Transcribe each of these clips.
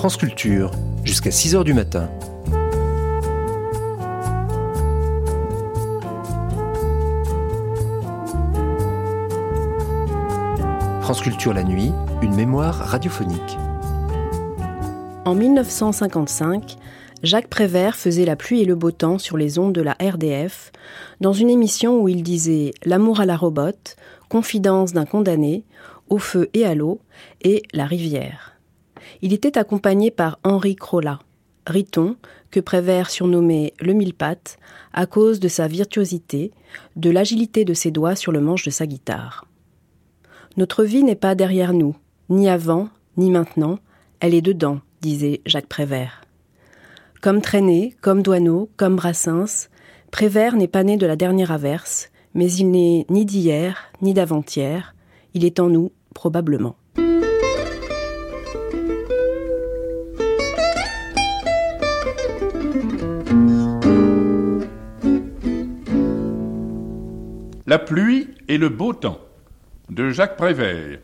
France Culture, jusqu'à 6h du matin. France Culture la nuit, une mémoire radiophonique. En 1955, Jacques Prévert faisait la pluie et le beau temps sur les ondes de la RDF, dans une émission où il disait L'amour à la robote, Confidence d'un condamné, Au feu et à l'eau, et La rivière. Il était accompagné par Henri Crolla, Riton, que Prévert surnommait le mille-pattes, à cause de sa virtuosité, de l'agilité de ses doigts sur le manche de sa guitare. Notre vie n'est pas derrière nous, ni avant, ni maintenant, elle est dedans, disait Jacques Prévert. Comme Traîné, comme Douaneau, comme Brassens, Prévert n'est pas né de la dernière averse, mais il n'est ni d'hier, ni d'avant-hier, il est en nous, probablement. La pluie et le beau temps de Jacques Prévert.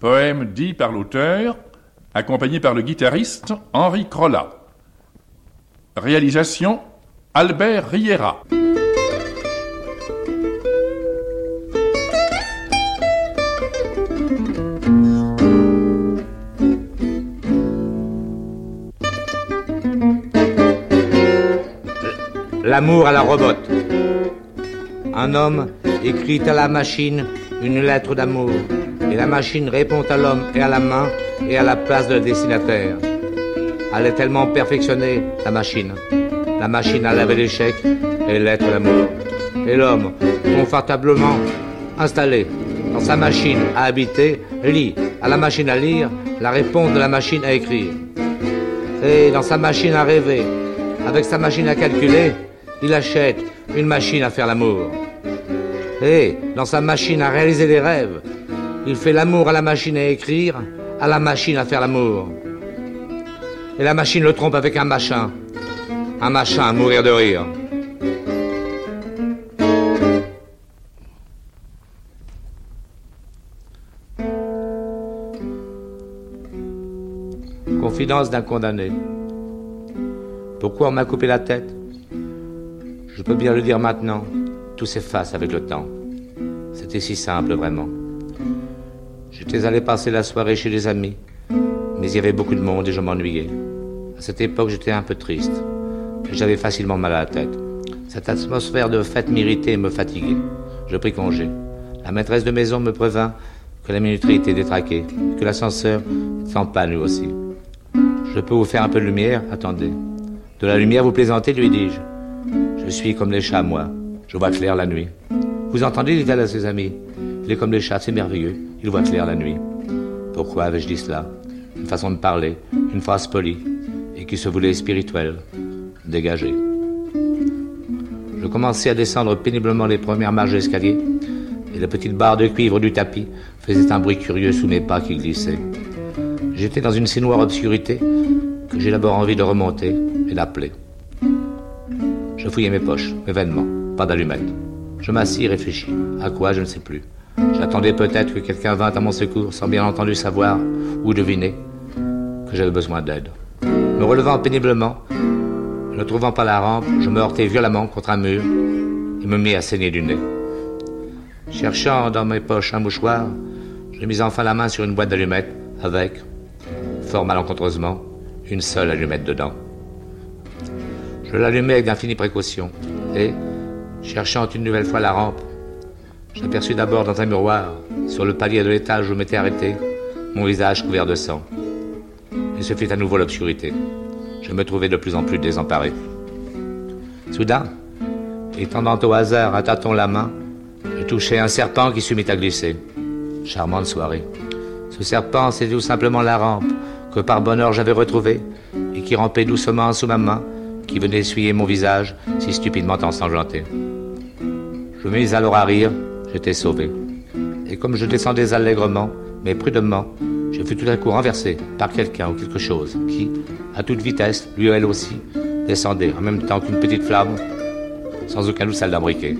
Poème dit par l'auteur, accompagné par le guitariste Henri Crolla. Réalisation Albert Riera. L'amour à la robote. Un homme écrit à la machine une lettre d'amour et la machine répond à l'homme et à la main et à la place de destinataire. Elle est tellement perfectionnée, la machine. La machine a lavé l'échec et lettre d'amour. Et l'homme, confortablement installé dans sa machine à habiter, lit à la machine à lire la réponse de la machine à écrire. Et dans sa machine à rêver, avec sa machine à calculer, il achète une machine à faire l'amour. Et dans sa machine à réaliser des rêves, il fait l'amour à la machine à écrire, à la machine à faire l'amour. Et la machine le trompe avec un machin, un machin à mourir de rire. Confidence d'un condamné. Pourquoi on m'a coupé la tête? Je peux bien le dire maintenant. Tout s'efface avec le temps. C'était si simple, vraiment. J'étais allé passer la soirée chez des amis, mais il y avait beaucoup de monde et je m'ennuyais. À cette époque, j'étais un peu triste. J'avais facilement mal à la tête. Cette atmosphère de fête m'irritait et me fatiguait. Je pris congé. La maîtresse de maison me prévint que la minuterie était détraquée, que l'ascenseur était en panne lui aussi. Je peux vous faire un peu de lumière? Attendez. De la lumière, vous plaisantez? lui dis-je. Je suis comme les chats, moi. Je vois clair la nuit. Vous entendez, dit-elle à ses amis? Il est comme les chats, c'est merveilleux. Il voit clair la nuit. Pourquoi avais-je dit cela? Une façon de parler, une phrase polie, et qui se voulait spirituelle, dégagée. Je commençais à descendre péniblement les premières marches de l'escalier, et la petite barre de cuivre du tapis faisait un bruit curieux sous mes pas qui glissaient. J'étais dans une si noire obscurité que j'ai d'abord envie de remonter et d'appeler. Je fouillais mes poches, mes vêtements, pas d'allumettes. Je m'assis et réfléchis. À quoi, je ne sais plus. J'attendais peut-être que quelqu'un vînt à mon secours sans bien entendu savoir ou deviner que j'avais besoin d'aide. Me relevant péniblement, ne trouvant pas la rampe, je me heurtai violemment contre un mur et me mis à saigner du nez. Cherchant dans mes poches un mouchoir, je mis enfin la main sur une boîte d'allumettes avec, fort malencontreusement, une seule allumette dedans. Je l'allumai avec d'infinies précautions et, cherchant une nouvelle fois la rampe, j'aperçus d'abord dans un miroir, sur le palier de l'étage où m'étais arrêté, mon visage couvert de sang. Et ce fut à nouveau l'obscurité. Je me trouvais de plus en plus désemparé. Soudain, étendant au hasard un tâton la main, je touchai un serpent qui se mit à glisser. Charmante soirée. Ce serpent, c'était tout simplement la rampe que par bonheur j'avais retrouvée et qui rampait doucement sous ma main, qui venait essuyer mon visage si stupidement ensanglanté. Je me mis alors à rire, j'étais sauvé. Et comme je descendais allègrement, mais prudemment, je fus tout à coup renversé par quelqu'un ou quelque chose qui, à toute vitesse, lui elle aussi, descendait en même temps qu'une petite flamme, sans aucun d'un briquet.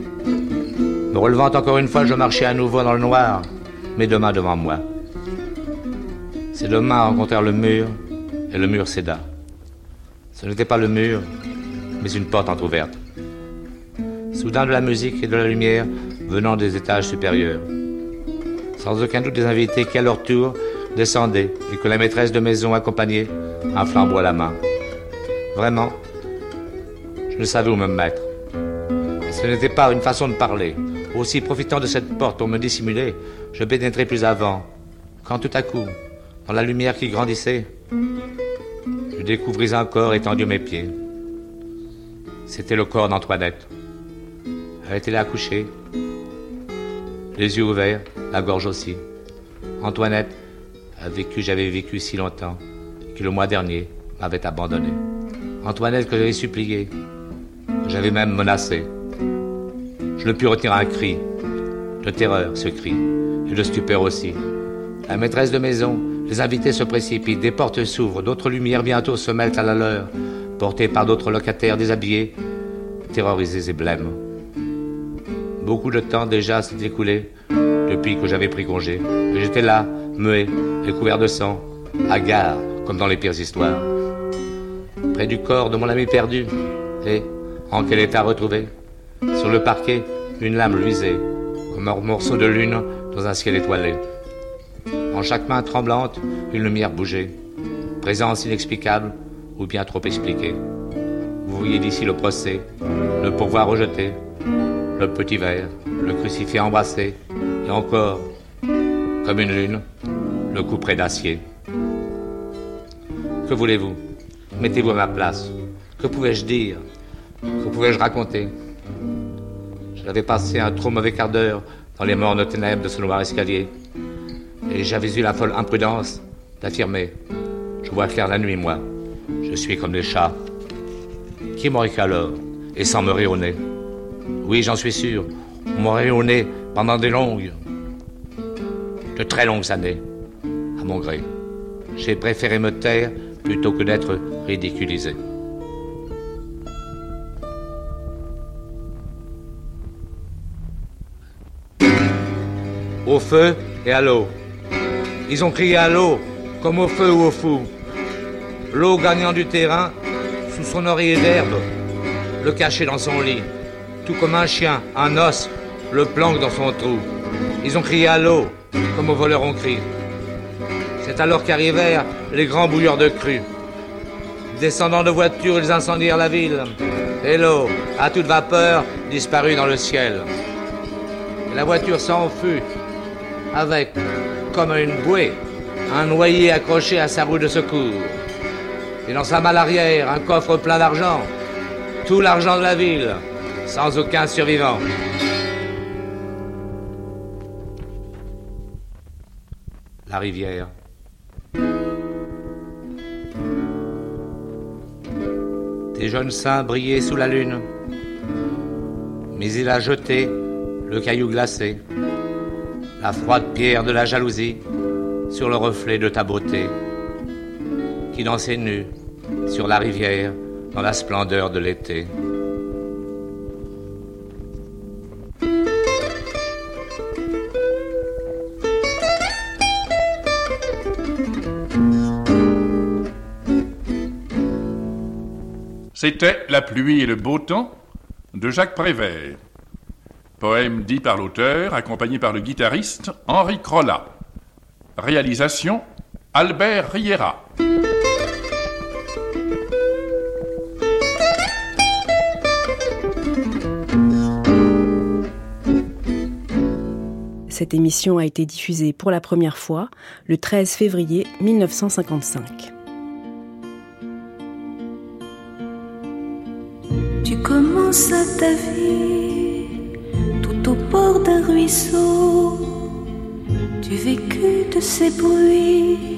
Me relevant encore une fois, je marchais à nouveau dans le noir, mes deux mains devant moi. Ces deux mains rencontrèrent le mur, et le mur céda. Ce n'était pas le mur, mais une porte entr'ouverte. Soudain de la musique et de la lumière venant des étages supérieurs. Sans aucun doute des invités qui à leur tour descendaient et que la maîtresse de maison accompagnait, un flambeau à la main. Vraiment, je ne savais où me mettre. Ce n'était pas une façon de parler. Aussi profitant de cette porte pour me dissimuler, je pénétrais plus avant, quand tout à coup, dans la lumière qui grandissait, découvris un corps étendu à mes pieds. C'était le corps d'Antoinette. Elle était là couchée, les yeux ouverts, la gorge aussi. Antoinette, avec qui j'avais vécu si longtemps, qui le mois dernier m'avait abandonné. Antoinette que j'avais supplié, que j'avais même menacé. Je ne pus retenir un cri, de terreur ce cri, et de stupeur aussi. La maîtresse de maison, les invités se précipitent, des portes s'ouvrent, d'autres lumières bientôt se mêlent à la leur, portées par d'autres locataires déshabillés, terrorisés et blêmes. Beaucoup de temps déjà s'est écoulé depuis que j'avais pris congé. Et j'étais là, muet et couvert de sang, hagard, comme dans les pires histoires. Près du corps de mon ami perdu, et, en quel état retrouvé Sur le parquet, une lame luisait, comme un morceau de lune dans un ciel étoilé. En chaque main tremblante, une lumière bougeait. Présence inexplicable ou bien trop expliquée. Vous voyez d'ici le procès, le pourvoir rejeté, le petit verre, le crucifix embrassé, et encore, comme une lune, le couperet d'acier. Que voulez-vous? Mettez-vous à ma place. Que pouvais-je dire? Que pouvais-je raconter? J'avais passé un trop mauvais quart d'heure dans les mornes ténèbres de ce noir escalier, et j'avais eu la folle imprudence d'affirmer Je vois clair la nuit, moi. Je suis comme les chats. Qui m'aurait alors Et sans me rayonner? Oui, j'en suis sûr. On m'aurait rayonné pendant des longues, de très longues années, à mon gré. J'ai préféré me taire plutôt que d'être ridiculisé. Au feu et à l'eau. Ils ont crié à l'eau, comme au feu ou au fou. L'eau gagnant du terrain sous son oreiller d'herbe, le cacher dans son lit, tout comme un chien, un os, le planque dans son trou. Ils ont crié à l'eau, comme aux voleurs on crie. C'est alors qu'arrivèrent les grands bouilleurs de cru. Descendant de voitures, ils incendièrent la ville. Et l'eau, à toute vapeur, disparut dans le ciel. la voiture s'en fut, avec, comme une bouée, un noyer accroché à sa roue de secours. Et dans sa malle arrière, un coffre plein d'argent. Tout l'argent de la ville, sans aucun survivant. La rivière. Des jeunes seins brillaient sous la lune. Mais il a jeté le caillou glacé, la froide pierre de la jalousie sur le reflet de ta beauté, qui dansait nu sur la rivière dans la splendeur de l'été. C'était La pluie et le beau temps de Jacques Prévert. Poème dit par l'auteur, accompagné par le guitariste Henri Crollat. Réalisation Albert Riera. Cette émission a été diffusée pour la première fois le 13 février 1955. Tu commences ta vie bord d'un ruisseau. Du vécu de ces bruits